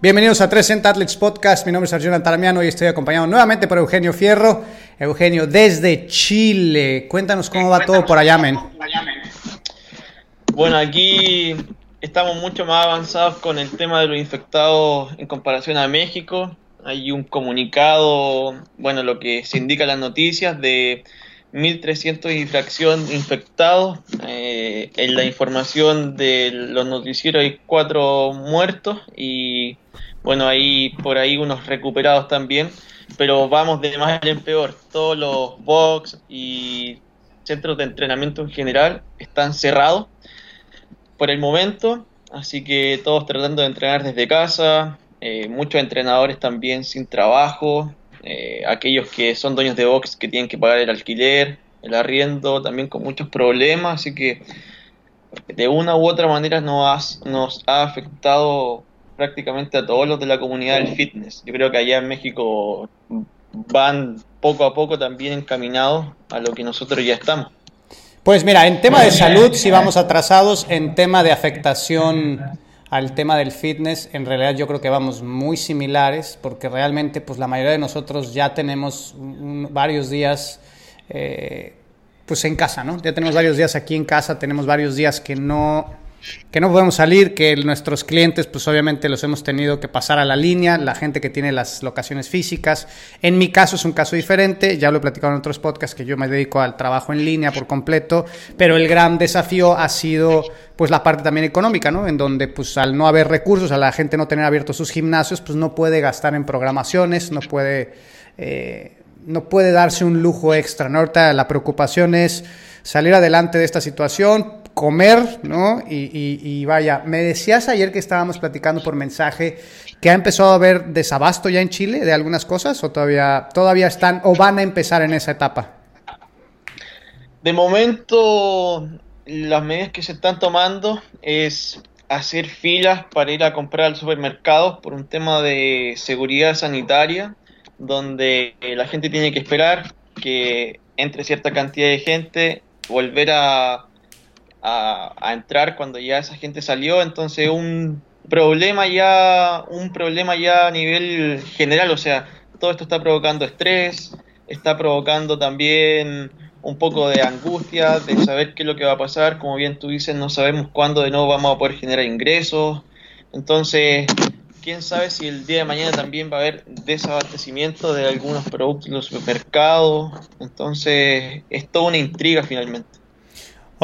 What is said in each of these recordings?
Bienvenidos a 360 Athletes Podcast. Mi nombre es Arjuna Antaramiano y estoy acompañado nuevamente por Eugenio Fierro. Eugenio, desde Chile. Cuéntanos cómo va todo por allá, men. Bueno, aquí estamos mucho más avanzados con el tema de los infectados en comparación a México. Hay un comunicado, bueno, lo que se indica en las noticias de 1.300 infracción infectados. Eh, en la información de los noticieros hay cuatro muertos y bueno, ahí por ahí unos recuperados también. Pero vamos de mal en peor. Todos los box y centros de entrenamiento en general están cerrados por el momento. Así que todos tratando de entrenar desde casa. Eh, muchos entrenadores también sin trabajo. Eh, aquellos que son dueños de box que tienen que pagar el alquiler, el arriendo, también con muchos problemas, así que de una u otra manera nos, nos ha afectado prácticamente a todos los de la comunidad del fitness. Yo creo que allá en México van poco a poco también encaminados a lo que nosotros ya estamos. Pues mira, en tema de salud sí vamos atrasados, en tema de afectación al tema del fitness, en realidad yo creo que vamos muy similares, porque realmente pues la mayoría de nosotros ya tenemos varios días eh, pues en casa, ¿no? Ya tenemos varios días aquí en casa, tenemos varios días que no que no podemos salir, que nuestros clientes, pues obviamente los hemos tenido que pasar a la línea, la gente que tiene las locaciones físicas. En mi caso es un caso diferente, ya lo he platicado en otros podcasts que yo me dedico al trabajo en línea por completo, pero el gran desafío ha sido pues la parte también económica, ¿no? En donde pues al no haber recursos, a la gente no tener abiertos sus gimnasios, pues no puede gastar en programaciones, no puede, eh, no puede darse un lujo extra, ¿no? Ahorita la preocupación es salir adelante de esta situación, comer, ¿no? Y, vaya, me decías ayer que estábamos platicando por mensaje que ha empezado a haber desabasto ya en Chile de algunas cosas o todavía, todavía están o van a empezar en esa etapa. De momento, las medidas que se están tomando es hacer filas para ir a comprar al supermercado por un tema de seguridad sanitaria, donde la gente tiene que esperar que entre cierta cantidad de gente, volver a a, entrar cuando ya esa gente salió, entonces un problema ya, un problema ya a nivel general, o sea, todo esto está provocando estrés, está provocando también un poco de angustia, de saber qué es lo que va a pasar, como bien tú dices, no sabemos cuándo de nuevo vamos a poder generar ingresos, entonces, quién sabe si el día de mañana también va a haber desabastecimiento de algunos productos en los supermercados, entonces es toda una intriga finalmente.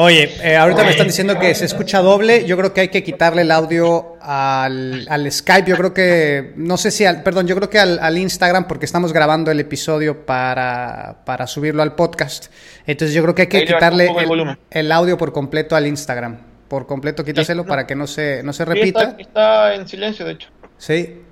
Oye, eh, ahorita me están diciendo que se escucha doble. Yo creo que hay que quitarle el audio al, Skype. Yo creo que, no sé si al, perdón, yo creo que al, Instagram porque estamos grabando el episodio para, subirlo al podcast. Entonces yo creo que hay que quitarle el, audio por completo al Instagram. Por completo, quítaselo para que no se, no se repita. está en silencio, de hecho. Sí,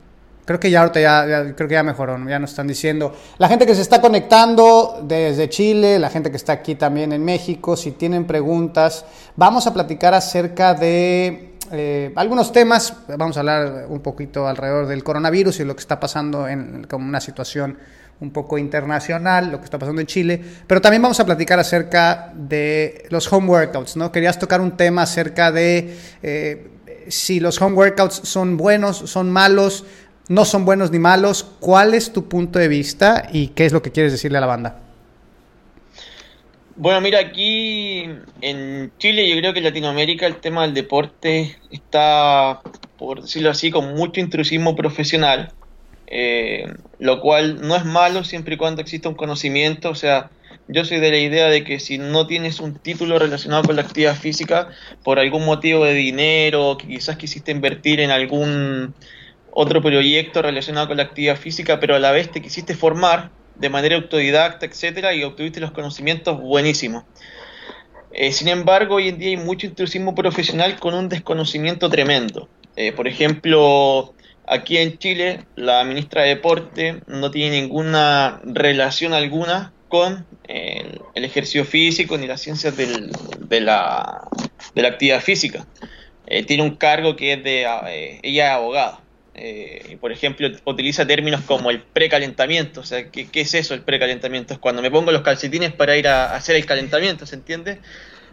Creo que ya ahorita ya, creo que ya mejoró, ya nos están diciendo. La gente que se está conectando desde Chile, la gente que está aquí también en México, si tienen preguntas, vamos a platicar acerca de eh, algunos temas. Vamos a hablar un poquito alrededor del coronavirus y lo que está pasando en como una situación un poco internacional, lo que está pasando en Chile, pero también vamos a platicar acerca de los home workouts, ¿no? Querías tocar un tema acerca de eh, si los home workouts son buenos, son malos, no son buenos ni malos. ¿Cuál es tu punto de vista y qué es lo que quieres decirle a la banda? Bueno, mira, aquí en Chile, yo creo que en Latinoamérica el tema del deporte está, por decirlo así, con mucho intrusismo profesional, eh, lo cual no es malo siempre y cuando exista un conocimiento, o sea, yo soy de la idea de que si no tienes un título relacionado con la actividad física, por algún motivo de dinero, que quizás quisiste invertir en algún otro proyecto relacionado con la actividad física, pero a la vez te quisiste formar de manera autodidacta, etcétera, y obtuviste los conocimientos buenísimos. Eh, sin embargo, hoy en día hay mucho intrusismo profesional con un desconocimiento tremendo. Eh, por ejemplo, aquí en Chile la ministra de Deporte no tiene ninguna relación alguna con el, ejercicio físico ni las ciencias de, la, actividad física. Eh, tiene un cargo que es de, eh, ella es abogada. Eh, por ejemplo, utiliza términos como el precalentamiento. O sea, ¿qué, ¿qué, es eso el precalentamiento? Es cuando me pongo los calcetines para ir a, hacer el calentamiento, ¿se entiende?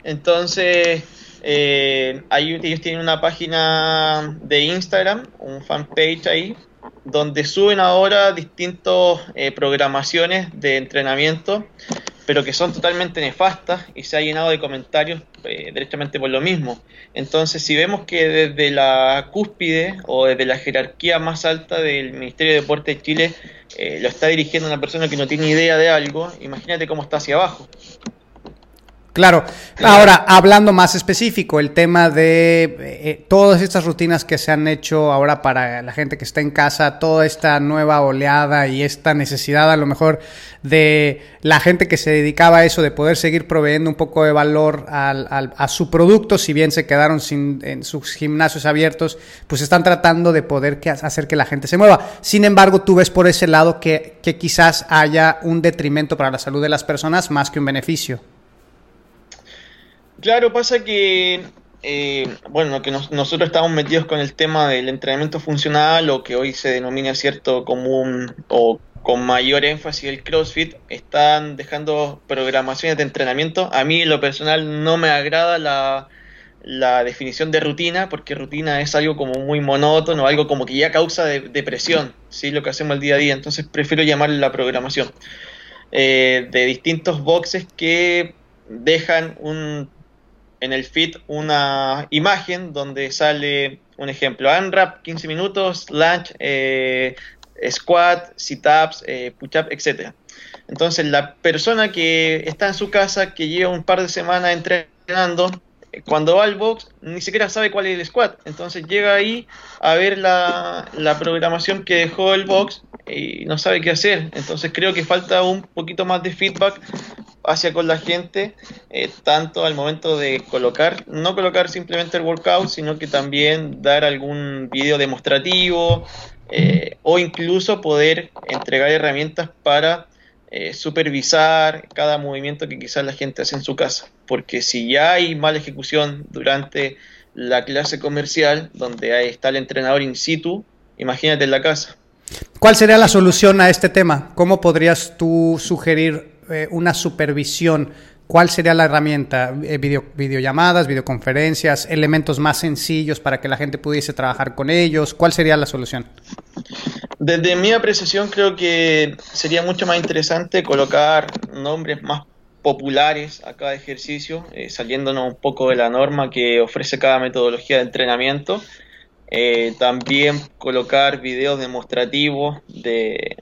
Entonces, ellos tienen una página de Instagram, un fanpage ahí, donde suben ahora distintas programaciones de entrenamiento pero que son totalmente nefastas y se ha llenado de comentarios eh, directamente por lo mismo. Entonces, si vemos que desde la cúspide o desde la jerarquía más alta del Ministerio de Deporte de Chile eh, lo está dirigiendo una persona que no tiene idea de algo, imagínate cómo está hacia abajo. Claro. Ahora, hablando más específico, el tema de eh, eh, todas estas rutinas que se han hecho ahora para la gente que está en casa, toda esta nueva oleada y esta necesidad a lo mejor de la gente que se dedicaba a eso, de poder seguir proveyendo un poco de valor al, a su producto, si bien se quedaron sin, en sus gimnasios abiertos, pues están tratando de poder que, hacer que la gente se mueva. Sin embargo, tú ves por ese lado que, que quizás haya un detrimento para la salud de las personas más que un beneficio. Claro, pasa que, eh, bueno, que nosotros estamos metidos con el tema del entrenamiento funcional, o que hoy se denomina cierto común o con mayor énfasis el CrossFit, están dejando programaciones de entrenamiento. A mí, en lo personal, no me agrada la, la definición de rutina, porque rutina es algo como muy monótono, algo como que ya causa depresión, ¿sí? lo que hacemos el día a día. Entonces prefiero llamarle la programación. Eh, de distintos boxes que dejan un en el feed una imagen donde sale un ejemplo, unwrap 15 minutos, lunch, eh, squat, sit-ups, eh, push-up, etc. Entonces la persona que está en su casa, que lleva un par de semanas entrenando, eh, cuando va al box ni siquiera sabe cuál es el squat. Entonces llega ahí a ver la, la programación que dejó el box y no sabe qué hacer. Entonces creo que falta un poquito más de feedback hacia con la gente, eh, tanto al momento de colocar, no colocar simplemente el workout, sino que también dar algún video demostrativo eh, o incluso poder entregar herramientas para eh, supervisar cada movimiento que quizás la gente hace en su casa. Porque si ya hay mala ejecución durante la clase comercial, donde está el entrenador in situ, imagínate en la casa. ¿Cuál sería la solución a este tema? ¿Cómo podrías tú sugerir eh, una supervisión, ¿cuál sería la herramienta? Eh, video, videollamadas, videoconferencias, elementos más sencillos para que la gente pudiese trabajar con ellos. ¿Cuál sería la solución? Desde mi apreciación creo que sería mucho más interesante colocar nombres más populares a cada ejercicio, eh, saliéndonos un poco de la norma que ofrece cada metodología de entrenamiento eh, también colocar videos demostrativos de,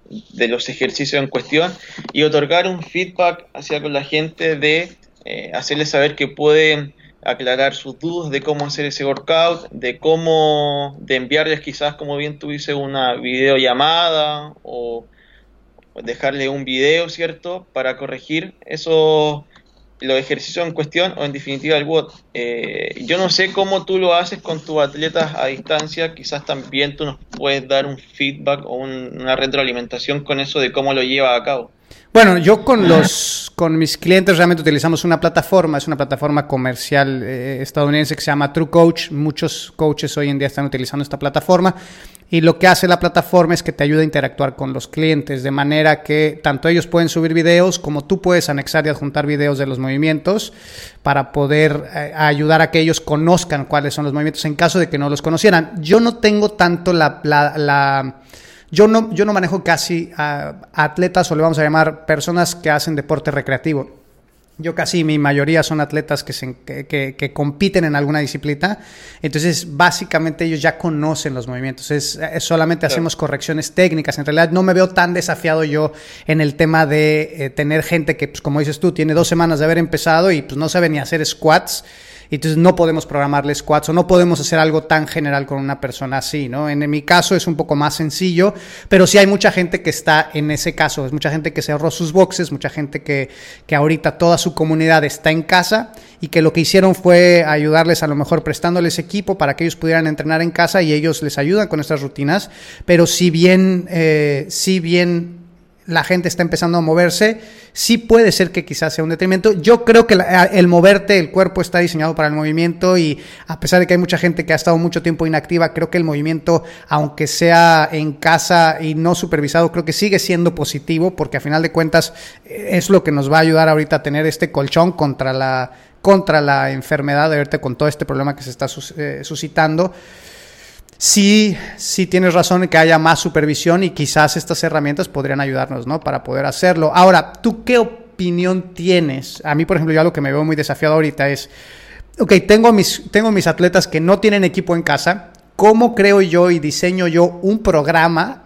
los ejercicios en cuestión y otorgar un feedback hacia con la gente de eh, hacerles saber que pueden aclarar sus dudas de cómo hacer ese workout, de cómo, de enviarles quizás, como bien tuviese una videollamada o dejarle un video, ¿cierto? Para corregir esos los ejercicios en cuestión o en definitiva el WOD. Eh, yo no sé cómo tú lo haces con tus atletas a distancia, quizás también tú nos puedes dar un feedback o una retroalimentación con eso de cómo lo lleva a cabo. Bueno, yo con los con mis clientes realmente utilizamos una plataforma, es una plataforma comercial eh, estadounidense que se llama True Coach. Muchos coaches hoy en día están utilizando esta plataforma y lo que hace la plataforma es que te ayuda a interactuar con los clientes de manera que tanto ellos pueden subir videos como tú puedes anexar y adjuntar videos de los movimientos para poder eh, ayudar a que ellos conozcan cuáles son los movimientos en caso de que no los conocieran. Yo no tengo tanto la, la yo no, yo no manejo casi atletas o le vamos a llamar personas que hacen deporte recreativo. Yo casi mi mayoría son atletas que, se, que, compiten en alguna disciplina. Entonces, básicamente ellos ya conocen los movimientos. Es, solamente hacemos correcciones técnicas. En realidad, no me veo tan desafiado yo en el tema de eh, tener gente que, pues, como dices tú, tiene dos semanas de haber empezado y pues no sabe ni hacer squats entonces no podemos programarle squats o no podemos hacer algo tan general con una persona así, ¿no? En, mi caso es un poco más sencillo, pero sí hay mucha gente que está en ese caso, es mucha gente que cerró sus boxes, mucha gente que, que ahorita toda su comunidad está en casa y que lo que hicieron fue ayudarles a lo mejor prestándoles equipo para que ellos pudieran entrenar en casa y ellos les ayudan con estas rutinas, pero si bien, eh, si bien la gente está empezando a moverse, sí puede ser que quizás sea un detrimento. Yo creo que el moverte, el cuerpo está diseñado para el movimiento y a pesar de que hay mucha gente que ha estado mucho tiempo inactiva, creo que el movimiento, aunque sea en casa y no supervisado, creo que sigue siendo positivo porque a final de cuentas es lo que nos va a ayudar ahorita a tener este colchón contra la contra la enfermedad, de verte con todo este problema que se está eh, suscitando. Sí, sí tienes razón en que haya más supervisión y quizás estas herramientas podrían ayudarnos, ¿no? Para poder hacerlo. Ahora, ¿tú qué opinión tienes? A mí, por ejemplo, yo algo que me veo muy desafiado ahorita es, ok, tengo mis, tengo mis atletas que no tienen equipo en casa. ¿Cómo creo yo y diseño yo un programa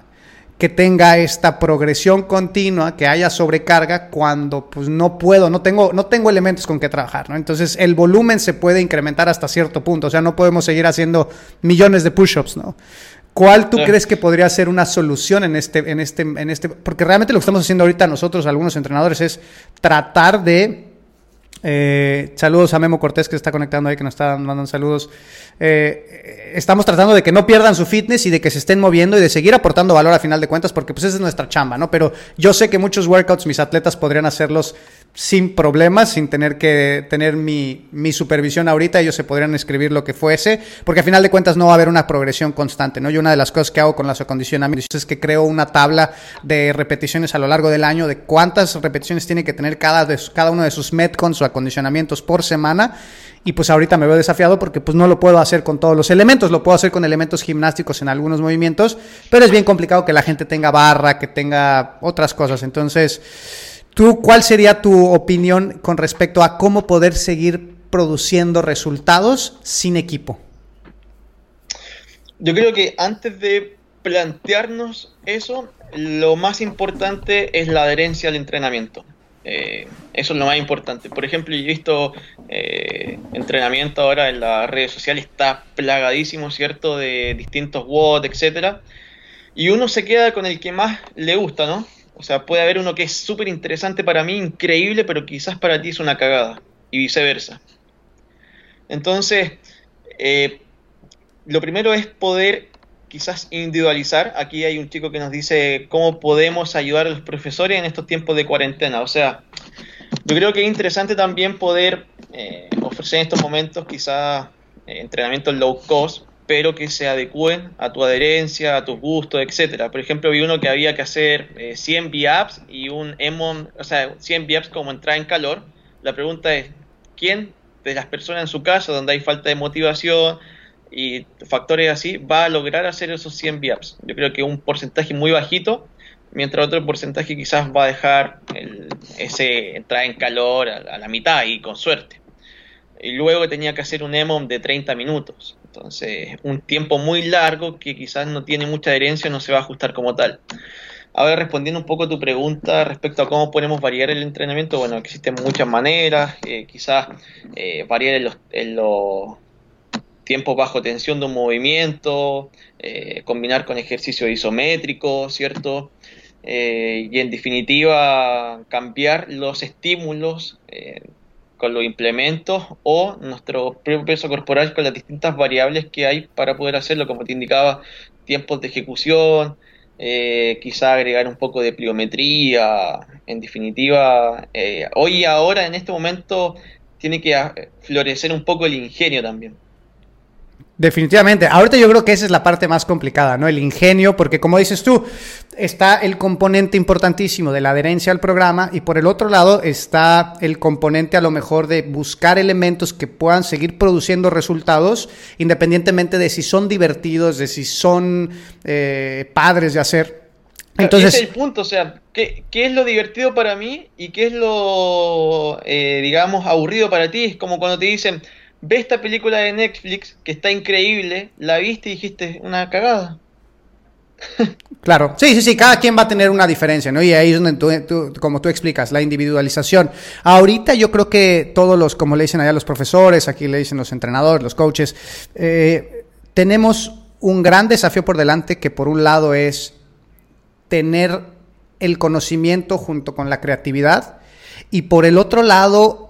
que tenga esta progresión continua, que haya sobrecarga cuando pues no puedo, no tengo, no tengo elementos con que trabajar, ¿no? Entonces el volumen se puede incrementar hasta cierto punto, o sea, no podemos seguir haciendo millones de push-ups, ¿no? ¿Cuál tú crees que podría ser una solución en este, en este, en este? Porque realmente lo que estamos haciendo ahorita nosotros, algunos entrenadores, es tratar de eh, saludos a Memo Cortés que está conectando ahí, que nos está mandando saludos. Eh, estamos tratando de que no pierdan su fitness y de que se estén moviendo y de seguir aportando valor a final de cuentas, porque pues esa es nuestra chamba, ¿no? Pero yo sé que muchos workouts mis atletas podrían hacerlos sin problemas, sin tener que tener mi, mi, supervisión ahorita, ellos se podrían escribir lo que fuese, porque a final de cuentas no va a haber una progresión constante, ¿no? Yo una de las cosas que hago con las acondicionamientos es que creo una tabla de repeticiones a lo largo del año, de cuántas repeticiones tiene que tener cada, de, cada uno de sus metcons o acondicionamientos por semana, y pues ahorita me veo desafiado porque pues no lo puedo hacer con todos los elementos, lo puedo hacer con elementos gimnásticos en algunos movimientos, pero es bien complicado que la gente tenga barra, que tenga otras cosas, entonces... ¿Tú cuál sería tu opinión con respecto a cómo poder seguir produciendo resultados sin equipo? Yo creo que antes de plantearnos eso, lo más importante es la adherencia al entrenamiento. Eh, eso es lo más importante. Por ejemplo, yo he visto eh, entrenamiento ahora en las redes sociales, está plagadísimo, ¿cierto? De distintos WOD, etcétera. Y uno se queda con el que más le gusta, ¿no? O sea, puede haber uno que es súper interesante para mí, increíble, pero quizás para ti es una cagada. Y viceversa. Entonces, eh, lo primero es poder quizás individualizar. Aquí hay un chico que nos dice cómo podemos ayudar a los profesores en estos tiempos de cuarentena. O sea, yo creo que es interesante también poder eh, ofrecer en estos momentos quizás eh, entrenamiento low cost pero que se adecúen a tu adherencia, a tus gustos, etcétera. Por ejemplo, vi uno que había que hacer 100 eh, VAPs y un EMON, o sea, 100 VAPs como entrar en calor. La pregunta es, ¿quién de las personas en su casa, donde hay falta de motivación y factores así, va a lograr hacer esos 100 VAPs? Yo creo que un porcentaje muy bajito, mientras otro porcentaje quizás va a dejar ese entrar en calor a la mitad y con suerte y luego tenía que hacer un EMOM de 30 minutos. Entonces, un tiempo muy largo que quizás no tiene mucha adherencia, no se va a ajustar como tal. Ahora, respondiendo un poco a tu pregunta respecto a cómo podemos variar el entrenamiento, bueno, existen muchas maneras, eh, quizás eh, variar en los, tiempos bajo tensión de un movimiento, eh, combinar con ejercicio isométrico, ¿cierto? y en definitiva, cambiar los estímulos con los implementos o nuestro propio peso corporal con las distintas variables que hay para poder hacerlo, como te indicaba, tiempos de ejecución, eh, quizá agregar un poco de pliometría, en definitiva, eh, hoy y ahora en este momento tiene que florecer un poco el ingenio también. Definitivamente. Ahorita yo creo que esa es la parte más complicada, ¿no? El ingenio, porque como dices tú, está el componente importantísimo de la adherencia al programa y por el otro lado está el componente a lo mejor de buscar elementos que puedan seguir produciendo resultados independientemente de si son divertidos, de si son eh, padres de hacer. Entonces, es el punto, o sea, ¿qué, es lo divertido para mí y qué es lo, eh, digamos, aburrido para ti? Es como cuando te dicen, ve esta película de Netflix que está increíble, la viste y dijiste, una cagada. Claro, sí, sí, sí, cada quien va a tener una diferencia, ¿no? Y ahí es donde tú, como tú explicas, la individualización. Ahorita yo creo que todos los, como le dicen allá los profesores, aquí le dicen los entrenadores, los coaches, eh, tenemos un gran desafío por delante que por un lado es tener el conocimiento junto con la creatividad y por el otro lado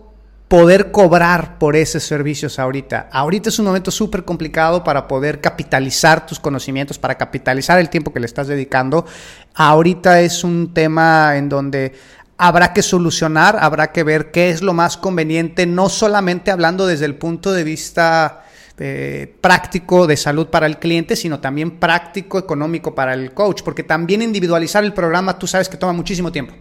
poder cobrar por esos servicios ahorita. Ahorita es un momento súper complicado para poder capitalizar tus conocimientos, para capitalizar el tiempo que le estás dedicando. Ahorita es un tema en donde habrá que solucionar, habrá que ver qué es lo más conveniente, no solamente hablando desde el punto de vista eh, práctico de salud para el cliente, sino también práctico económico para el coach, porque también individualizar el programa, tú sabes que toma muchísimo tiempo.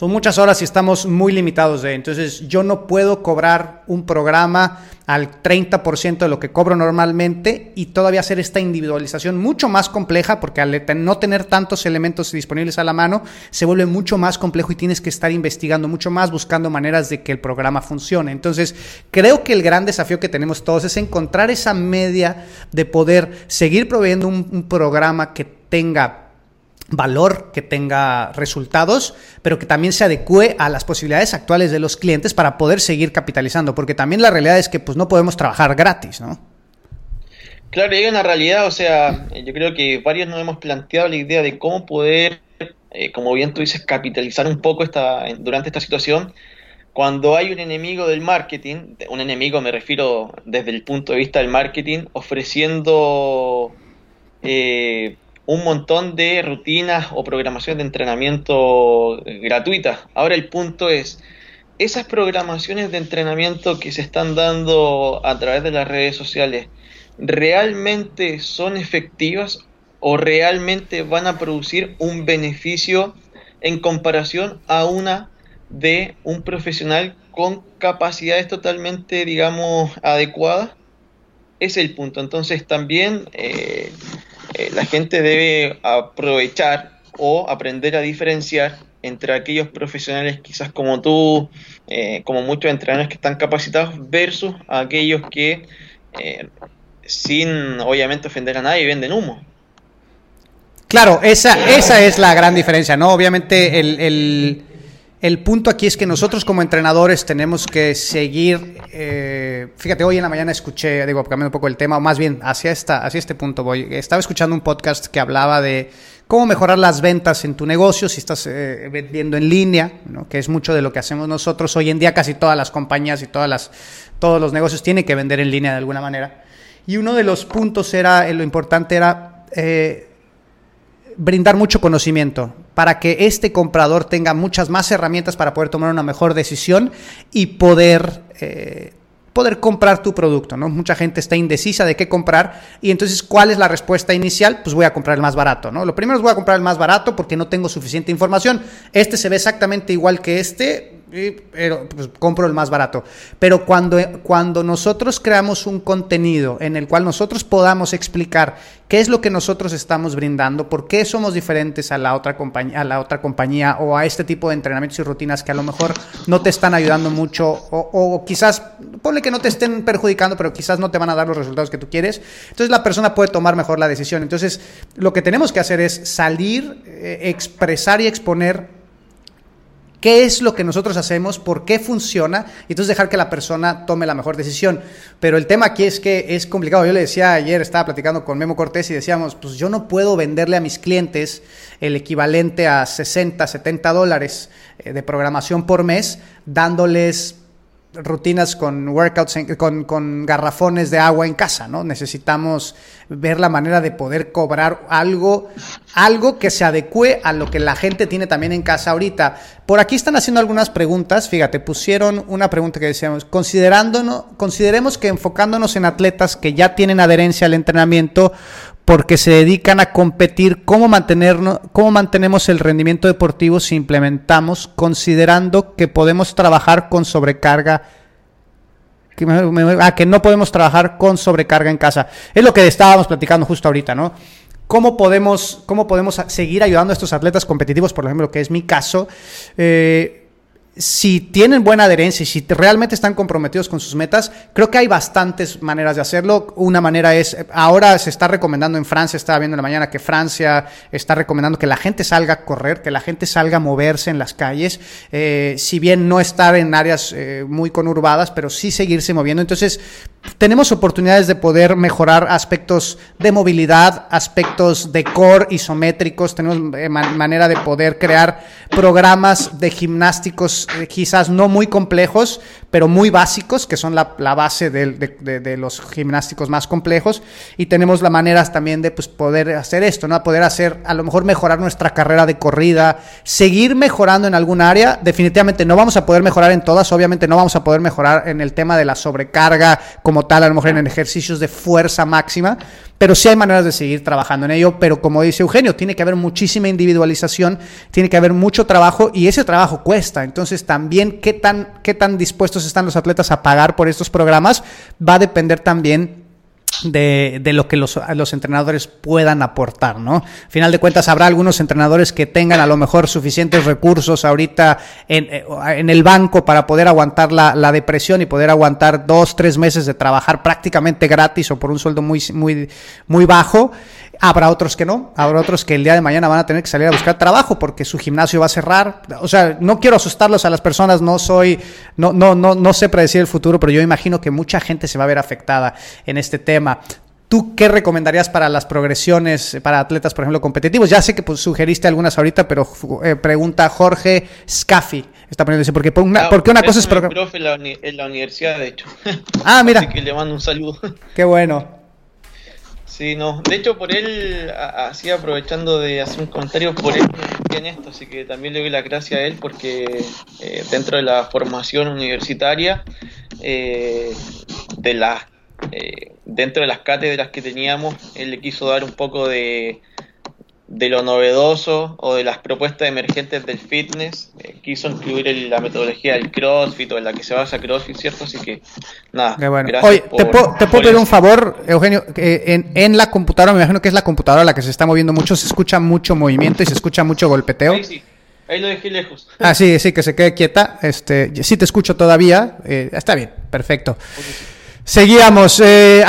Son muchas horas y estamos muy limitados de. Entonces, yo no puedo cobrar un programa al 30% de lo que cobro normalmente y todavía hacer esta individualización mucho más compleja porque al no tener tantos elementos disponibles a la mano se vuelve mucho más complejo y tienes que estar investigando mucho más buscando maneras de que el programa funcione. Entonces, creo que el gran desafío que tenemos todos es encontrar esa media de poder seguir proveyendo un, un programa que tenga valor, que tenga resultados, pero que también se adecue a las posibilidades actuales de los clientes para poder seguir capitalizando, porque también la realidad es que pues no podemos trabajar gratis, ¿no? Claro, llega una realidad, o sea, yo creo que varios nos hemos planteado la idea de cómo poder, eh, como bien tú dices, capitalizar un poco esta, durante esta situación, cuando hay un enemigo del marketing, un enemigo me refiero desde el punto de vista del marketing, ofreciendo eh, un montón de rutinas o programación de entrenamiento gratuitas. Ahora el punto es, esas programaciones de entrenamiento que se están dando a través de las redes sociales, ¿realmente son efectivas o realmente van a producir un beneficio en comparación a una de un profesional con capacidades totalmente, digamos, adecuadas? Es el punto. Entonces también eh, eh, la gente debe aprovechar o aprender a diferenciar entre aquellos profesionales quizás como tú, eh, como muchos entrenadores que están capacitados, versus aquellos que, eh, sin obviamente ofender a nadie, venden humo. Claro, esa, esa es la gran diferencia, ¿no? Obviamente el el punto aquí es que nosotros como entrenadores tenemos que seguir, eh, fíjate, hoy en la mañana escuché, digo, cambiando un poco el tema, o más bien hacia, esta, hacia este punto voy, estaba escuchando un podcast que hablaba de cómo mejorar las ventas en tu negocio si estás eh, vendiendo en línea, ¿no? que es mucho de lo que hacemos nosotros. Hoy en día casi todas las compañías y todas las, todos los negocios tienen que vender en línea de alguna manera. Y uno de los puntos era, eh, lo importante era brindar mucho conocimiento para que este comprador tenga muchas más herramientas para poder tomar una mejor decisión y poder, eh, poder comprar tu producto. ¿no? Mucha gente está indecisa de qué comprar y entonces, ¿cuál es la respuesta inicial? Pues voy a comprar el más barato. ¿no? Lo primero es voy a comprar el más barato porque no tengo suficiente información. Este se ve exactamente igual que este, pero pues, compro el más barato. Pero cuando, cuando nosotros creamos un contenido en el cual nosotros podamos explicar qué es lo que nosotros estamos brindando, por qué somos diferentes a la otra compañía, a la otra compañía o a este tipo de entrenamientos y rutinas que a lo mejor no te están ayudando mucho o, quizás, ponle que no te estén perjudicando, pero quizás no te van a dar los resultados que tú quieres. Entonces la persona puede tomar mejor la decisión. Entonces lo que tenemos que hacer es salir, eh, expresar y exponer qué es lo que nosotros hacemos, por qué funciona, y entonces dejar que la persona tome la mejor decisión. Pero el tema aquí es que es complicado. Yo le decía ayer, estaba platicando con Memo Cortés y decíamos, pues yo no puedo venderle a mis clientes el equivalente a 60, 70 dólares eh, de programación por mes, dándoles rutinas con workouts, con, con, garrafones de agua en casa, ¿no? Necesitamos ver la manera de poder cobrar algo, algo que se adecue a lo que la gente tiene también en casa ahorita. Por aquí están haciendo algunas preguntas, fíjate, pusieron una pregunta que decíamos, considerándonos, consideremos que enfocándonos en atletas que ya tienen adherencia al entrenamiento, porque se dedican a competir, ¿cómo, mantenernos, cómo mantenemos el rendimiento deportivo si implementamos, considerando que podemos trabajar con sobrecarga? Que, ah, que no podemos trabajar con sobrecarga en casa. Es lo que estábamos platicando justo ahorita, ¿no? ¿Cómo podemos, cómo podemos seguir ayudando a estos atletas competitivos, por ejemplo, que es mi caso? Eh, si tienen buena adherencia y si realmente están comprometidos con sus metas, creo que hay bastantes maneras de hacerlo. Una manera es, ahora se está recomendando en Francia, estaba viendo en la mañana que Francia está recomendando que la gente salga a correr, que la gente salga a moverse en las calles, eh, si bien no estar en áreas eh, muy conurbadas, pero sí seguirse moviendo. Entonces, tenemos oportunidades de poder mejorar aspectos de movilidad, aspectos de core isométricos, tenemos eh, manera de poder crear programas de gimnásticos quizás no muy complejos, pero muy básicos, que son la, base de, los gimnásticos más complejos, y tenemos la manera también de pues, poder hacer esto, ¿no? Poder hacer, a lo mejor mejorar nuestra carrera de corrida, seguir mejorando en algún área, definitivamente no vamos a poder mejorar en todas, obviamente no vamos a poder mejorar en el tema de la sobrecarga como tal, a lo mejor en ejercicios de fuerza máxima, pero sí hay maneras de seguir trabajando en ello, pero como dice Eugenio, tiene que haber muchísima individualización, tiene que haber mucho trabajo y ese trabajo cuesta. Entonces también qué tan, qué tan dispuestos están los atletas a pagar por estos programas va a depender también de, lo que los, los, entrenadores puedan aportar, ¿no? Al final de cuentas, habrá algunos entrenadores que tengan a lo mejor suficientes recursos ahorita en, eh, en el banco para poder aguantar la, la, depresión y poder aguantar dos, tres meses de trabajar prácticamente gratis o por un sueldo muy, muy, muy bajo. Habrá otros que no, habrá otros que el día de mañana van a tener que salir a buscar trabajo porque su gimnasio va a cerrar. O sea, no quiero asustarlos a las personas, no soy, no, no, no, no sé predecir el futuro, pero yo imagino que mucha gente se va a ver afectada en este tema. ¿Tú qué recomendarías para las progresiones para atletas, por ejemplo, competitivos? Ya sé que pues, sugeriste algunas ahorita, pero eh, pregunta Jorge Scaffi. Está poniéndose, porque, por una, porque una cosa es... profe en la, en la universidad, de hecho. Ah, mira. Así que le mando un saludo. Qué bueno. Sí, no. De hecho, por él, así aprovechando de hacer un comentario, por él en esto, así que también le doy la gracia a él porque eh, dentro de la formación universitaria, eh, de la, eh, dentro de las cátedras que teníamos, él le quiso dar un poco de, de lo novedoso o de las propuestas emergentes del fitness. Eh, quiso incluir la metodología del CrossFit o en la que se basa CrossFit, ¿cierto? Así que, nada. Oye, ¿te, puedo, pedir un favor, Eugenio? en, en, la computadora, me imagino que es la computadora la que se está moviendo mucho, se escucha mucho movimiento y se escucha mucho golpeteo. Ahí sí. Ahí lo dejé lejos. Ah, sí, sí, que se quede quieta. Este, sí te escucho todavía. Eh, está bien, perfecto. Seguíamos. Eh,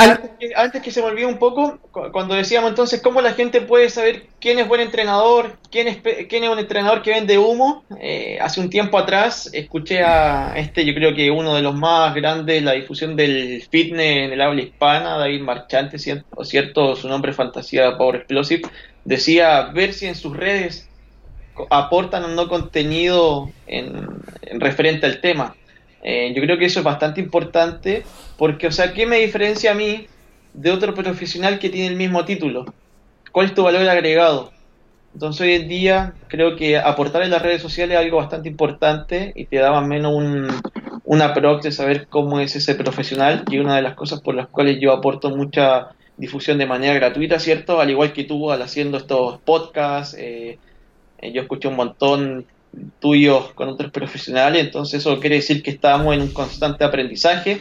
antes, que, se me olvide un poco, cuando decíamos entonces cómo la gente puede saber quién es buen entrenador, quién es, quién es un entrenador que vende humo, eh, hace un tiempo atrás escuché a este, yo creo que uno de los más grandes, la difusión del fitness en el habla hispana, David Marchante, cierto, cierto su nombre fantasía Power Explosive, decía ver si en sus redes aportan o no contenido en referente al tema eh, yo creo que eso es bastante importante porque, o sea, ¿qué me diferencia a mí de otro profesional que tiene el mismo título? ¿Cuál es tu valor agregado? Entonces hoy en día creo que aportar en las redes sociales es algo bastante importante y te da más menos un, una de saber cómo es ese profesional y una de las cosas por las cuales yo aporto mucha difusión de manera gratuita, ¿cierto? Al igual que tú al haciendo estos podcasts, eh, eh, yo escuché un montón tuyos con otros profesionales, entonces eso quiere decir que estamos en un constante aprendizaje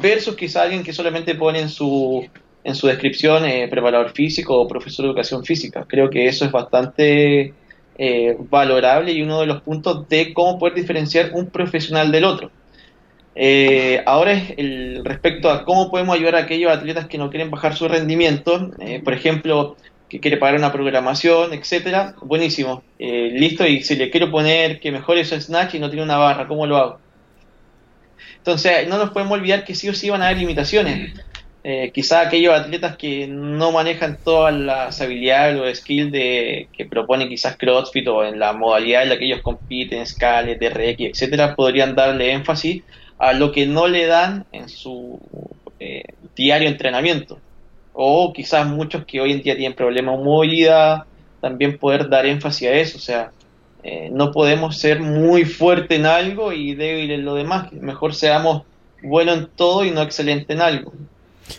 versus quizá alguien que solamente pone en su, en su descripción eh, preparador físico o profesor de educación física. Creo que eso es bastante eh, valorable y uno de los puntos de cómo poder diferenciar un profesional del otro. Eh, ahora es el, respecto a cómo podemos ayudar a aquellos atletas que no quieren bajar su rendimiento. por ejemplo, que quiere pagar una programación, etcétera, buenísimo, eh, listo, y si le quiero poner que mejore su snatch y no tiene una barra, ¿cómo lo hago? Entonces, no nos podemos olvidar que sí o sí van a haber limitaciones. Eh, quizá aquellos atletas que no manejan todas las habilidades o skills de, que propone quizás CrossFit o en la modalidad en la que ellos compiten, Scales, DRX, etcétera, podrían darle énfasis a lo que no le dan en su eh, diario entrenamiento o quizás muchos que hoy en día tienen problemas de movilidad, también poder dar énfasis a eso, o sea, eh, no podemos ser muy fuerte en algo y débil en lo demás, mejor seamos buenos en todo y no excelente en algo.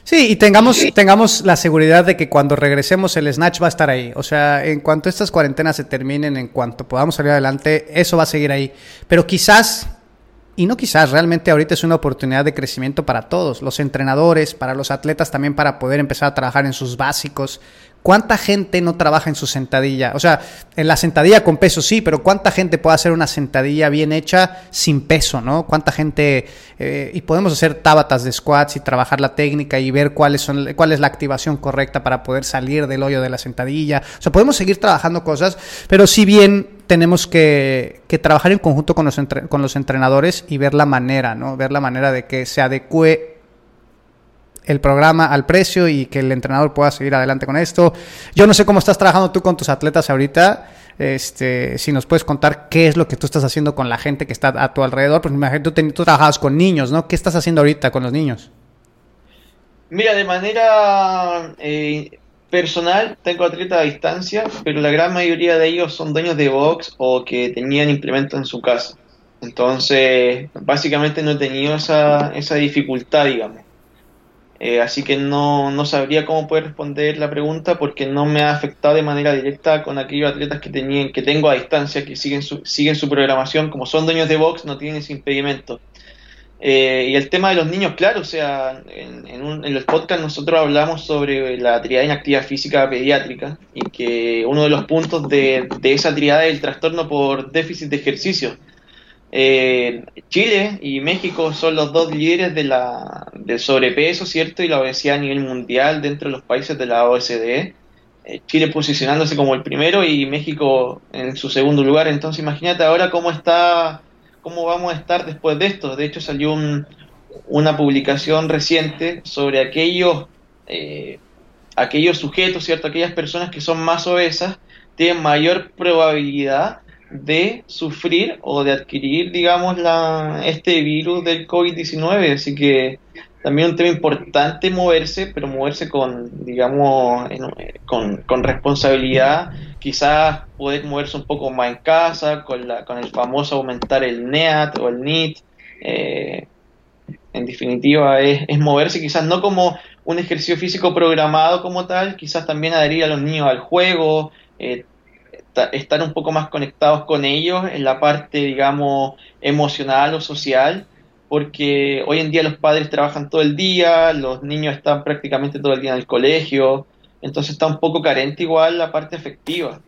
Sí, y tengamos, tengamos la seguridad de que cuando regresemos el Snatch va a estar ahí. O sea, en cuanto estas cuarentenas se terminen, en cuanto podamos salir adelante, eso va a seguir ahí. Pero quizás y no quizás, realmente ahorita es una oportunidad de crecimiento para todos, los entrenadores, para los atletas también para poder empezar a trabajar en sus básicos. ¿Cuánta gente no trabaja en su sentadilla? O sea, en la sentadilla con peso sí, pero ¿cuánta gente puede hacer una sentadilla bien hecha sin peso, no? ¿Cuánta gente... Eh, y podemos hacer tábatas de squats y trabajar la técnica y ver cuáles son, cuál es la activación correcta para poder salir del hoyo de la sentadilla. O sea, podemos seguir trabajando cosas, pero si bien tenemos que, que trabajar en conjunto con los, con los entrenadores y ver la manera, ¿no? Ver la manera de que se adecue el programa al precio y que el entrenador pueda seguir adelante con esto. Yo no sé cómo estás trabajando tú con tus atletas ahorita. Este, si nos puedes contar qué es lo que tú estás haciendo con la gente que está a tu alrededor, pues imagínate, tú, tú trabajabas con niños, ¿no? ¿Qué estás haciendo ahorita con los niños? Mira, de manera eh, personal tengo atletas a distancia, pero la gran mayoría de ellos son dueños de box o que tenían implementos en su casa. Entonces, básicamente no he tenido esa, esa dificultad, digamos. Eh, así que no, no, sabría cómo poder responder la pregunta porque no me ha afectado de manera directa con aquellos atletas que tenían, que tengo a distancia, que siguen su, siguen su programación, como son dueños de box, no tienen ese impedimento. Eh, y el tema de los niños, claro, o sea, en, en, un, en los podcasts nosotros hablamos sobre la triada inactividad física pediátrica y que uno de los puntos de, de esa triada es el trastorno por déficit de ejercicio. Eh, Chile y México son los dos líderes de la, del sobrepeso, ¿cierto? Y la obesidad a nivel mundial dentro de los países de la OSDE. Eh, Chile posicionándose como el primero y México en su segundo lugar. Entonces imagínate ahora cómo está, cómo vamos a estar después de esto. De hecho salió una publicación reciente sobre aquellos, eh, aquellos sujetos, ¿cierto? Aquellas personas que son más obesas tienen mayor probabilidad de sufrir o de adquirir, digamos, la, este virus del COVID-19. Así que también un tema importante moverse, pero moverse con, digamos, con, con, responsabilidad. Quizás poder moverse un poco más en casa, con, la, con el famoso aumentar el NEAT o el NIT. Eh, en definitiva, es, es moverse quizás no como un ejercicio físico programado como tal, quizás también adherir a los niños al juego, eh, estar un poco más conectados con ellos en la parte, digamos, emocional o social, porque hoy en día los padres trabajan todo el día, los niños están prácticamente todo el día en el colegio, entonces está un poco carente igual la parte afectiva.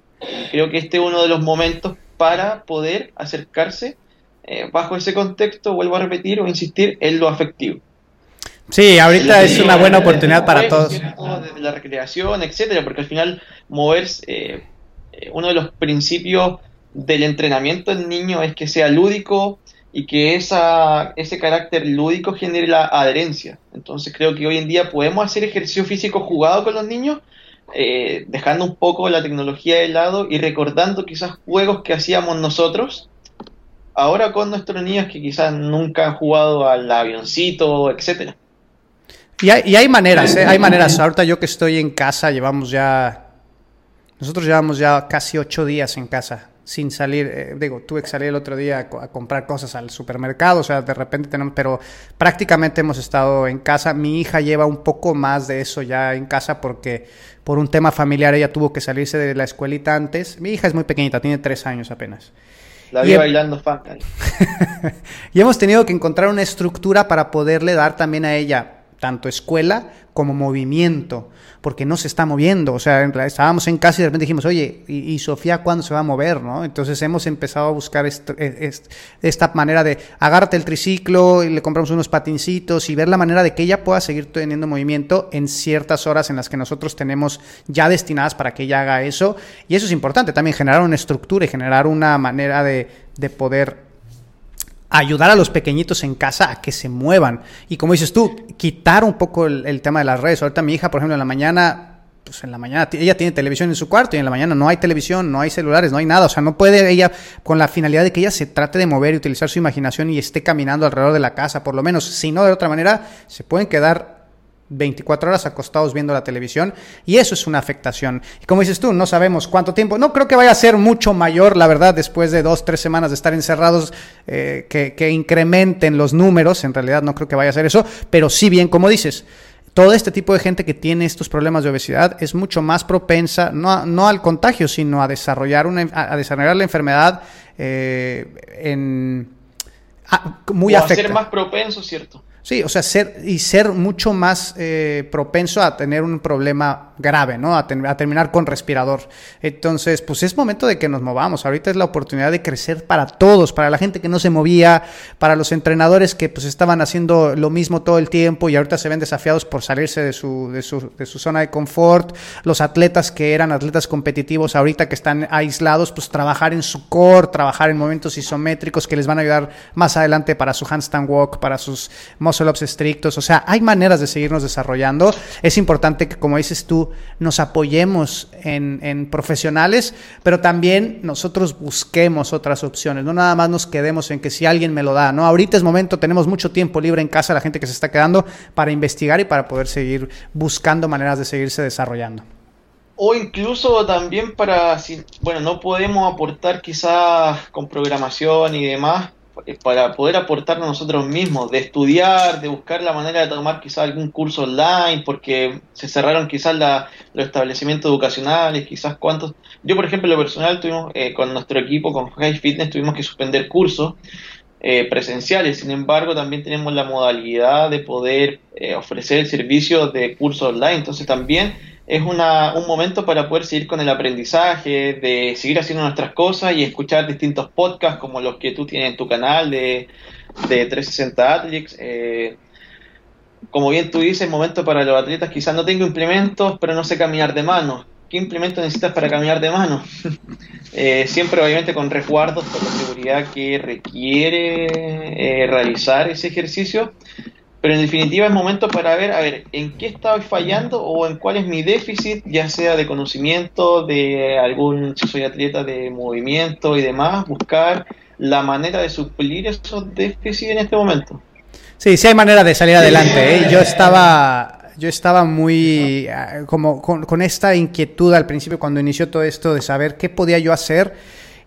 Creo que este es uno de los momentos para poder acercarse eh, bajo ese contexto, vuelvo a repetir o insistir, en lo afectivo. Sí, ahorita es una buena oportunidad para todos. La recreación, etcétera, porque al final moverse, eh, eh, uno de los principios del entrenamiento del niño es que sea lúdico y que ese carácter lúdico genere la adherencia. Entonces creo que hoy en día podemos hacer ejercicio físico jugado con los niños, eh, dejando un poco la tecnología de lado y recordando quizás juegos que hacíamos nosotros, ahora con nuestros niños que quizás nunca han jugado al avioncito, etcétera. Y hay, y hay maneras, ¿eh? hay maneras. Ahorita yo que estoy en casa, llevamos ya nosotros llevamos ya casi ocho días en casa sin salir. Eh, digo, tuve que salir el otro día a, comprar cosas al supermercado, o sea, de repente tenemos, pero prácticamente hemos estado en casa. Mi hija lleva un poco más de eso ya en casa porque por un tema familiar ella tuvo que salirse de la escuelita antes. Mi hija es muy pequeñita, tiene tres años apenas. La vi bailando fan. y hemos tenido que encontrar una estructura para poderle dar también a ella tanto escuela como movimiento, porque no se está moviendo. O sea, estábamos en casa y de repente dijimos, oye, ¿y, Sofía cuándo se va a mover? ¿no? Entonces hemos empezado a buscar e, esta manera de agárrate el triciclo y le compramos unos patincitos y ver la manera de que ella pueda seguir teniendo movimiento en ciertas horas en las que nosotros tenemos ya destinadas para que ella haga eso. Y eso es importante, también generar una estructura y generar una manera de, de poder ayudar a los pequeñitos en casa a que se muevan. Y como dices tú, quitar un poco el, tema de las redes. Ahorita mi hija, por ejemplo, en la mañana, pues en la mañana ella tiene televisión en su cuarto y en la mañana no hay televisión, no hay celulares, no hay nada. O sea, no puede ella, con la finalidad de que ella se trate de mover y utilizar su imaginación y esté caminando alrededor de la casa, por lo menos. Si no, de otra manera, se pueden quedar 24 horas acostados viendo la televisión y eso es una afectación. Y como dices tú, no sabemos cuánto tiempo, no creo que vaya a ser mucho mayor, la verdad, después de dos, tres semanas de estar encerrados, eh, que, incrementen los números, en realidad no creo que vaya a ser eso, pero sí bien, como dices, todo este tipo de gente que tiene estos problemas de obesidad es mucho más propensa, no, no al contagio, sino a desarrollar, una, a desarrollar la enfermedad eh, en muy o ser más propenso, ¿cierto? Sí, o sea, ser y ser mucho más eh, propenso a tener un problema grave, ¿no? A, terminar con respirador. Entonces, pues es momento de que nos movamos. Ahorita es la oportunidad de crecer para todos, para la gente que no se movía, para los entrenadores que pues estaban haciendo lo mismo todo el tiempo y ahorita se ven desafiados por salirse de su, de su, de su zona de confort. Los atletas que eran atletas competitivos ahorita que están aislados, pues trabajar en su core, trabajar en movimientos isométricos que les van a ayudar más adelante para su handstand walk, para sus muscle ups estrictos, o sea, hay maneras de seguirnos desarrollando. Es importante que, como dices tú, nos apoyemos en, profesionales, pero también nosotros busquemos otras opciones, no nada más nos quedemos en que si alguien me lo da, ¿no? Ahorita es momento, tenemos mucho tiempo libre en casa, la gente que se está quedando, para investigar y para poder seguir buscando maneras de seguirse desarrollando o incluso también para si bueno no podemos aportar quizás con programación y demás para poder aportarnos nosotros mismos, de estudiar, de buscar la manera de tomar quizás algún curso online, porque se cerraron quizás los establecimientos educacionales, quizás cuántos... Yo, por ejemplo, lo personal, tuvimos eh, con nuestro equipo, con High Fitness, tuvimos que suspender cursos eh, presenciales, sin embargo, también tenemos la modalidad de poder ofrecer el servicio de curso online, entonces también es una, un momento para poder seguir con el aprendizaje, de seguir haciendo nuestras cosas y escuchar distintos podcasts como los que tú tienes en tu canal de, de 360 Athletics. Eh, como bien tú dices, momento para los atletas, quizás no tengo implementos, pero no sé caminar de mano. ¿Qué implemento necesitas para caminar de mano? Eh, siempre obviamente con resguardos por la seguridad que requiere eh, realizar ese ejercicio, pero en definitiva es momento para ver, a ver, en qué estoy fallando o en cuál es mi déficit, ya sea de conocimiento, de algún, si soy atleta de movimiento y demás, buscar la manera de suplir esos déficits en este momento. Sí, sí hay manera de salir adelante. ¿eh? Yo estaba, yo estaba muy ah, como con, con esta inquietud al principio cuando inició todo esto de saber qué podía yo hacer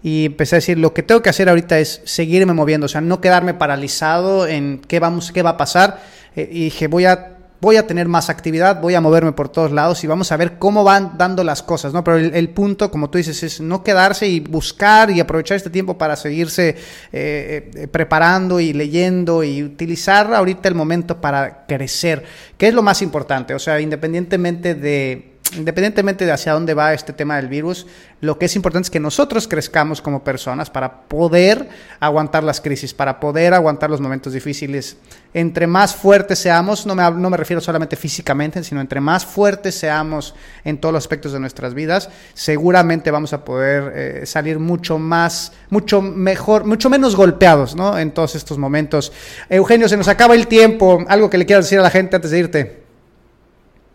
y empecé a decir, lo que tengo que hacer ahorita es seguirme moviendo, o sea, no quedarme paralizado en qué, vamos, qué va a pasar. Eh, y dije, voy a, voy a tener más actividad, voy a moverme por todos lados y vamos a ver cómo van dando las cosas, ¿no? Pero el, punto, como tú dices, es no quedarse y buscar y aprovechar este tiempo para seguirse eh, eh, preparando y leyendo y utilizar ahorita el momento para crecer, que es lo más importante, o sea, independientemente de independientemente de hacia dónde va este tema del virus, lo que es importante es que nosotros crezcamos como personas para poder aguantar las crisis, para poder aguantar los momentos difíciles. Entre más fuertes seamos, no me, no me refiero solamente físicamente, sino entre más fuertes seamos en todos los aspectos de nuestras vidas, seguramente vamos a poder eh, salir mucho más, mucho mejor, mucho menos golpeados, ¿no? En todos estos momentos. Eugenio, se nos acaba el tiempo. Algo que le quieras decir a la gente antes de irte.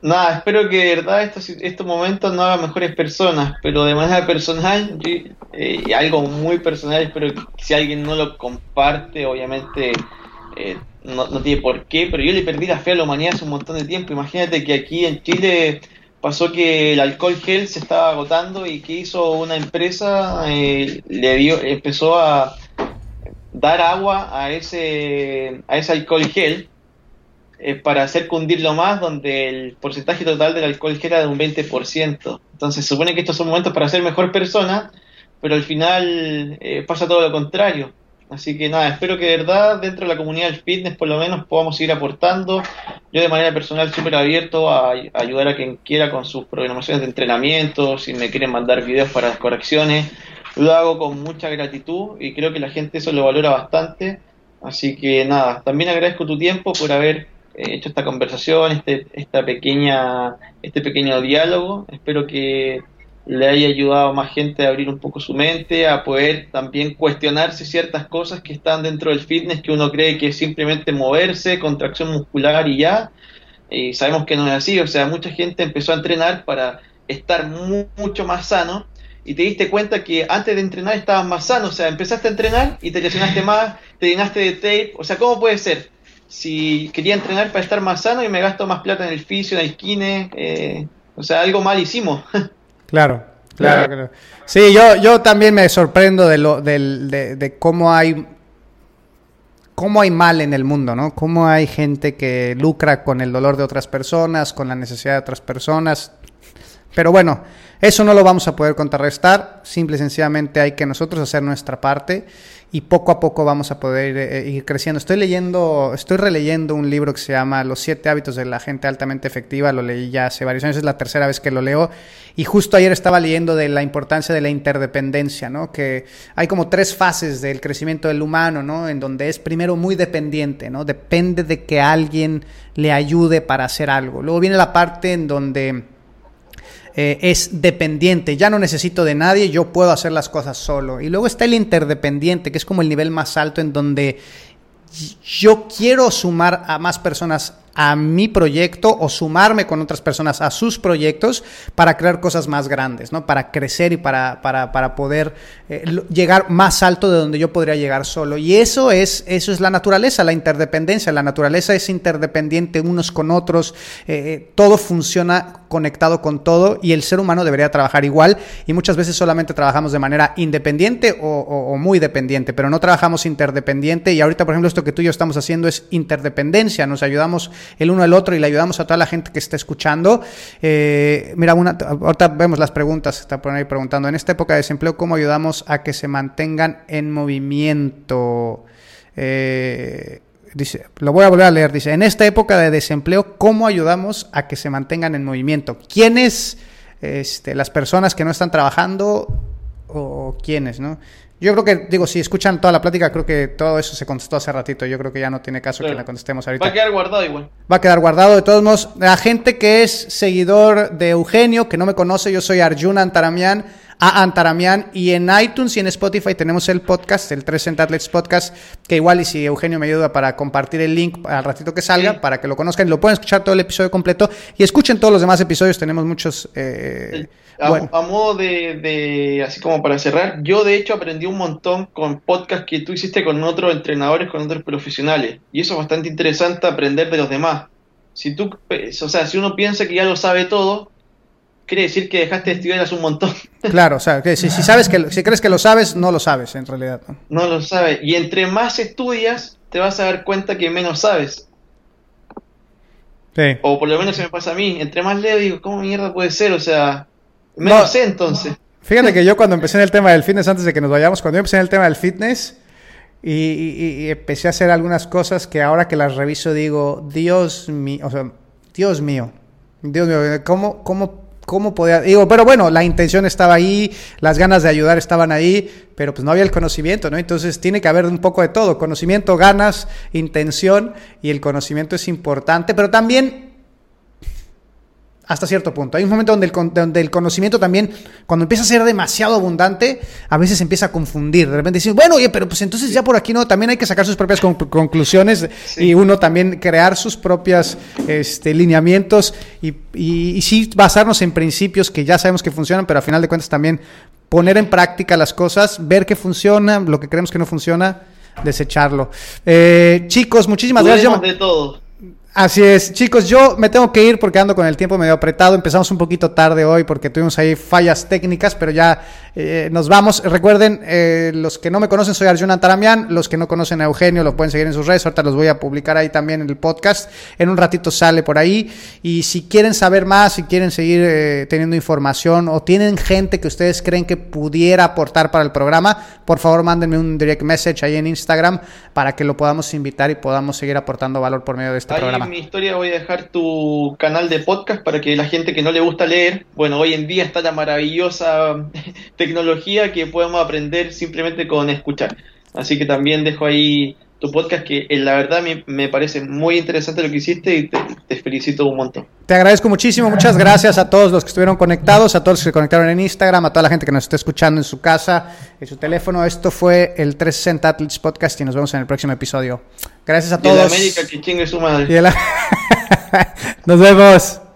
Nada, espero que de verdad estos, estos momentos no hagan mejores personas, pero de manera personal, eh, y algo muy personal, espero que si alguien no lo comparte, obviamente eh, no, tiene por qué, pero yo le perdí la fe a la humanidad hace un montón de tiempo. Imagínate que aquí en Chile pasó que el alcohol gel se estaba agotando y que hizo una empresa, eh, le dio, empezó a dar agua a ese, a ese alcohol gel eh, para hacer cundirlo más, donde el porcentaje total del alcohol era de un 20%. Entonces se supone que estos son momentos para ser mejor persona, pero al final eh, pasa todo lo contrario. Así que nada, espero que de verdad dentro de la comunidad del fitness por lo menos podamos seguir aportando. Yo de manera personal súper abierto a, ayudar a quien quiera con sus programaciones de entrenamiento, si me quieren mandar videos para las correcciones, lo hago con mucha gratitud y creo que la gente eso lo valora bastante. Así que nada, también agradezco tu tiempo por haber hecho esta conversación, este, esta pequeña, este pequeño diálogo. Espero que le haya ayudado a más gente a abrir un poco su mente, a poder también cuestionarse ciertas cosas que están dentro del fitness que uno cree que es simplemente moverse, contracción muscular y ya. Y sabemos que no es así, o sea, mucha gente empezó a entrenar para estar mucho más sano y te diste cuenta que antes de entrenar estabas más sano, o sea, empezaste a entrenar y te lesionaste más, te llenaste de tape, o sea, ¿cómo puede ser? Si quería entrenar para estar más sano y me gasto más plata en el fisio, en el kine, eh, o sea, algo mal hicimos. claro, claro, claro. Sí, yo, yo también me sorprendo de, lo, de, de, cómo hay cómo hay mal en el mundo, ¿no? Cómo hay gente que lucra con el dolor de otras personas, con la necesidad de otras personas. Pero bueno, Eso no lo vamos a poder contrarrestar, simple y sencillamente hay que nosotros hacer nuestra parte y poco a poco vamos a poder eh, ir creciendo. Estoy leyendo, estoy releyendo un libro que se llama Los siete hábitos de la gente altamente efectiva, lo leí ya hace varios años, es la tercera vez que lo leo y justo ayer estaba leyendo de la importancia de la interdependencia, ¿no? Que hay como tres fases del crecimiento del humano, ¿no? En donde es primero muy dependiente, ¿no? Depende de que alguien le ayude para hacer algo. Luego viene la parte en donde eh, es dependiente, ya no necesito de nadie, yo puedo hacer las cosas solo. Y luego está el interdependiente, que es como el nivel más alto en donde yo quiero sumar a más personas a mi proyecto o sumarme con otras personas a sus proyectos para crear cosas más grandes, ¿no? Para crecer y para, para, para poder eh, llegar más alto de donde yo podría llegar solo. Y eso es, eso es la naturaleza, la interdependencia. La naturaleza es interdependiente unos con otros. Eh, eh, todo funciona conectado con todo y el ser humano debería trabajar igual. Y muchas veces solamente trabajamos de manera independiente o, o muy dependiente, pero no trabajamos interdependiente. Y ahorita, por ejemplo, esto que tú y yo estamos haciendo es interdependencia. Nos ayudamos el uno al otro y le ayudamos a toda la gente que está escuchando. Eh, mira, una, ahorita vemos las preguntas, está por ahí preguntando, en esta época de desempleo, ¿cómo ayudamos a que se mantengan en movimiento? Eh, dice, lo voy a volver a leer, dice, en esta época de desempleo, ¿cómo ayudamos a que se mantengan en movimiento? ¿Quiénes, este, las personas que no están trabajando o quiénes, no? Yo creo que, digo, si escuchan toda la plática, creo que todo eso se contestó hace ratito. Yo creo que ya no tiene caso que la contestemos ahorita. Va a quedar guardado igual. Va a quedar guardado. De todos modos, la gente que es seguidor de Eugenio, que no me conoce, yo soy Arjuna Antaramian, a Antaramian, y en iTunes y en Spotify tenemos el podcast, el 360 Athletes Podcast, que igual y si Eugenio me ayuda para compartir el link al ratito que salga, para que lo conozcan, lo pueden escuchar todo el episodio completo y escuchen todos los demás episodios. Tenemos muchos... Eh, a, modo de, así como para cerrar, yo de hecho aprendí un montón con podcast que tú hiciste con otros entrenadores, con otros profesionales. Y eso es bastante interesante aprender de los demás. Si tú, o sea, si uno piensa que ya lo sabe todo, quiere decir que dejaste de estudiar hace un montón. Claro, o sea, que si, sabes que, si crees que lo sabes, no lo sabes en realidad. ¿no? no lo sabes. Y entre más estudias, te vas a dar cuenta que menos sabes. Sí. O por lo menos se me pasa a mí. Entre más leo, digo, ¿cómo mierda puede ser? O sea, no, sé entonces. Fíjate que yo cuando empecé en el tema del fitness, antes de que nos vayamos, cuando yo empecé en el tema del fitness y, empecé a hacer algunas cosas que ahora que las reviso digo, Dios mío, o sea, Dios mío, Dios mío, ¿cómo, cómo, cómo podía? Digo, pero bueno, la intención estaba ahí, las ganas de ayudar estaban ahí, pero pues no había el conocimiento, ¿no? Entonces tiene que haber un poco de todo, conocimiento, ganas, intención, y el conocimiento es importante, pero también hasta cierto punto. Hay un momento donde el, donde el, conocimiento también, cuando empieza a ser demasiado abundante, a veces empieza a confundir. De repente dices, bueno, oye, pero pues entonces ya por aquí no, también hay que sacar sus propias conclusiones y uno también crear sus propios este, lineamientos y, y, sí basarnos en principios que ya sabemos que funcionan, pero al final de cuentas también poner en práctica las cosas, ver qué funciona, lo que creemos que no funciona, desecharlo. Eh, chicos, muchísimas gracias. de todo. Así es, chicos, yo me tengo que ir porque ando con el tiempo medio apretado. Empezamos un poquito tarde hoy porque tuvimos ahí fallas técnicas, pero ya eh, nos vamos. Recuerden, eh, los que no me conocen, soy Arjuna Taramian. Los que no conocen a Eugenio lo pueden seguir en sus redes. Ahorita los voy a publicar ahí también en el podcast. En un ratito sale por ahí. Y si quieren saber más, si quieren seguir eh, teniendo información o tienen gente que ustedes creen que pudiera aportar para el programa, por favor mándenme un direct message ahí en Instagram para que lo podamos invitar y podamos seguir aportando valor por medio de este programa mi historia voy a dejar tu canal de podcast para que la gente que no le gusta leer, bueno, hoy en día está la maravillosa tecnología que podemos aprender simplemente con escuchar. Así que también dejo ahí tu podcast que eh, la verdad me, me, parece muy interesante lo que hiciste y te, felicito un montón. Te agradezco muchísimo, muchas gracias a todos los que estuvieron conectados, a todos los que se conectaron en Instagram, a toda la gente que nos está escuchando en su casa, en su teléfono. Esto fue el 360 Athletes Podcast y nos vemos en el próximo episodio. Gracias a todos. América, que chingue su madre. nos vemos.